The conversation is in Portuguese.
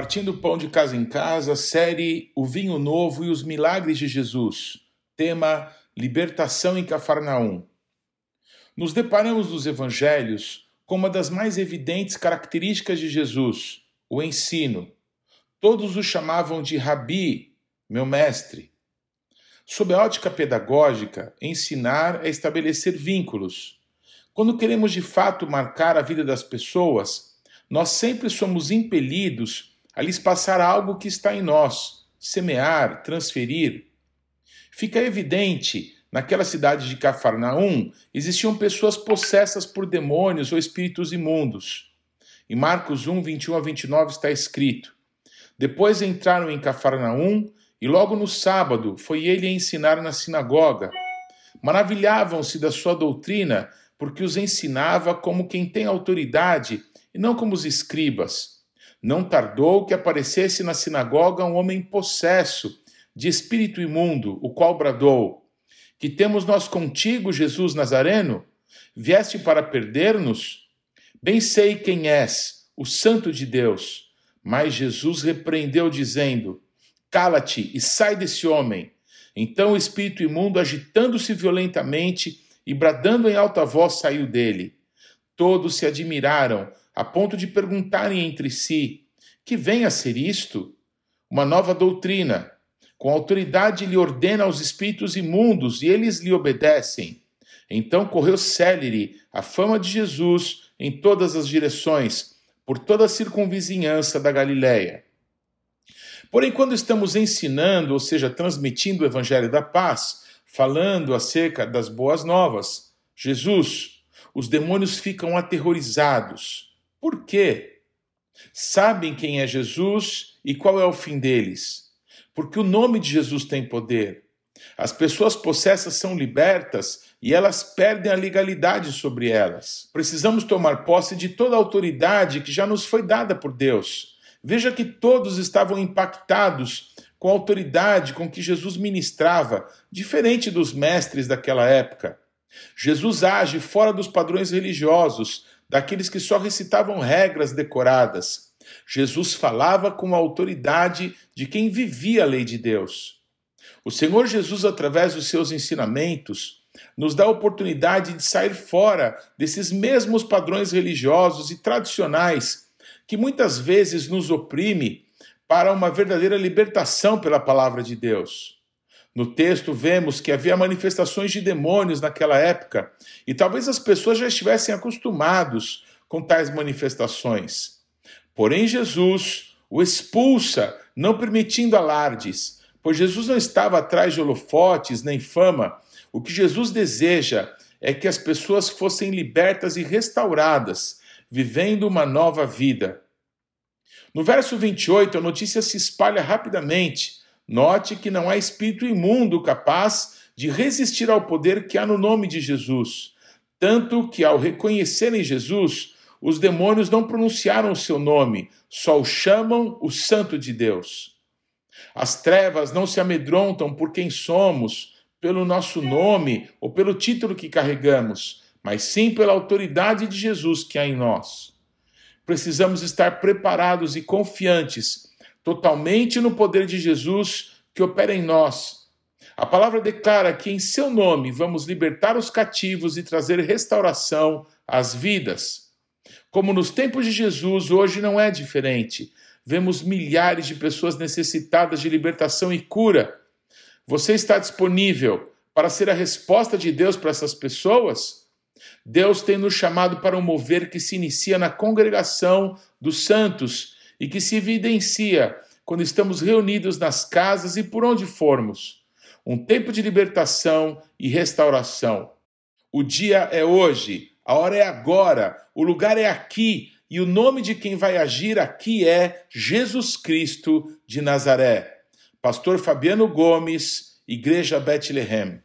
Partindo Pão de Casa em Casa, série O Vinho Novo e os Milagres de Jesus. Tema Libertação em Cafarnaum. Nos deparamos nos evangelhos com uma das mais evidentes características de Jesus, o ensino. Todos o chamavam de Rabi, meu mestre. Sob a ótica pedagógica, ensinar é estabelecer vínculos. Quando queremos de fato marcar a vida das pessoas, nós sempre somos impelidos a lhes passar algo que está em nós, semear, transferir. Fica evidente, naquela cidade de Cafarnaum, existiam pessoas possessas por demônios ou espíritos imundos. Em Marcos 1, 21 a 29 está escrito: Depois entraram em Cafarnaum e logo no sábado foi ele a ensinar na sinagoga. Maravilhavam-se da sua doutrina, porque os ensinava como quem tem autoridade e não como os escribas. Não tardou que aparecesse na sinagoga um homem possesso de espírito imundo, o qual bradou: Que temos nós contigo, Jesus Nazareno? Vieste para perder-nos? Bem sei quem és, o Santo de Deus. Mas Jesus repreendeu, dizendo: Cala-te e sai desse homem. Então o espírito imundo, agitando-se violentamente e bradando em alta voz, saiu dele. Todos se admiraram, a ponto de perguntarem entre si: que vem a ser isto? Uma nova doutrina. Com autoridade lhe ordena aos espíritos imundos e eles lhe obedecem. Então correu célere a fama de Jesus em todas as direções, por toda a circunvizinhança da Galiléia. Porém, quando estamos ensinando, ou seja, transmitindo o evangelho da paz, falando acerca das boas novas, Jesus, os demônios ficam aterrorizados. Por quê? Sabem quem é Jesus e qual é o fim deles. Porque o nome de Jesus tem poder. As pessoas possessas são libertas e elas perdem a legalidade sobre elas. Precisamos tomar posse de toda a autoridade que já nos foi dada por Deus. Veja que todos estavam impactados com a autoridade com que Jesus ministrava, diferente dos mestres daquela época. Jesus age fora dos padrões religiosos, daqueles que só recitavam regras decoradas. Jesus falava com a autoridade de quem vivia a lei de Deus. O Senhor Jesus, através dos seus ensinamentos, nos dá a oportunidade de sair fora desses mesmos padrões religiosos e tradicionais que muitas vezes nos oprime para uma verdadeira libertação pela palavra de Deus. No texto, vemos que havia manifestações de demônios naquela época e talvez as pessoas já estivessem acostumados com tais manifestações. Porém, Jesus o expulsa, não permitindo alardes, pois Jesus não estava atrás de holofotes nem fama. O que Jesus deseja é que as pessoas fossem libertas e restauradas, vivendo uma nova vida. No verso 28, a notícia se espalha rapidamente Note que não há espírito imundo capaz de resistir ao poder que há no nome de Jesus. Tanto que, ao reconhecerem Jesus, os demônios não pronunciaram o seu nome, só o chamam o Santo de Deus. As trevas não se amedrontam por quem somos, pelo nosso nome ou pelo título que carregamos, mas sim pela autoridade de Jesus que há em nós. Precisamos estar preparados e confiantes totalmente no poder de Jesus que opera em nós. A palavra declara que em seu nome vamos libertar os cativos e trazer restauração às vidas. Como nos tempos de Jesus, hoje não é diferente. Vemos milhares de pessoas necessitadas de libertação e cura. Você está disponível para ser a resposta de Deus para essas pessoas? Deus tem nos chamado para um mover que se inicia na congregação dos santos e que se evidencia quando estamos reunidos nas casas e por onde formos. Um tempo de libertação e restauração. O dia é hoje, a hora é agora, o lugar é aqui e o nome de quem vai agir aqui é Jesus Cristo de Nazaré. Pastor Fabiano Gomes, Igreja Bethlehem.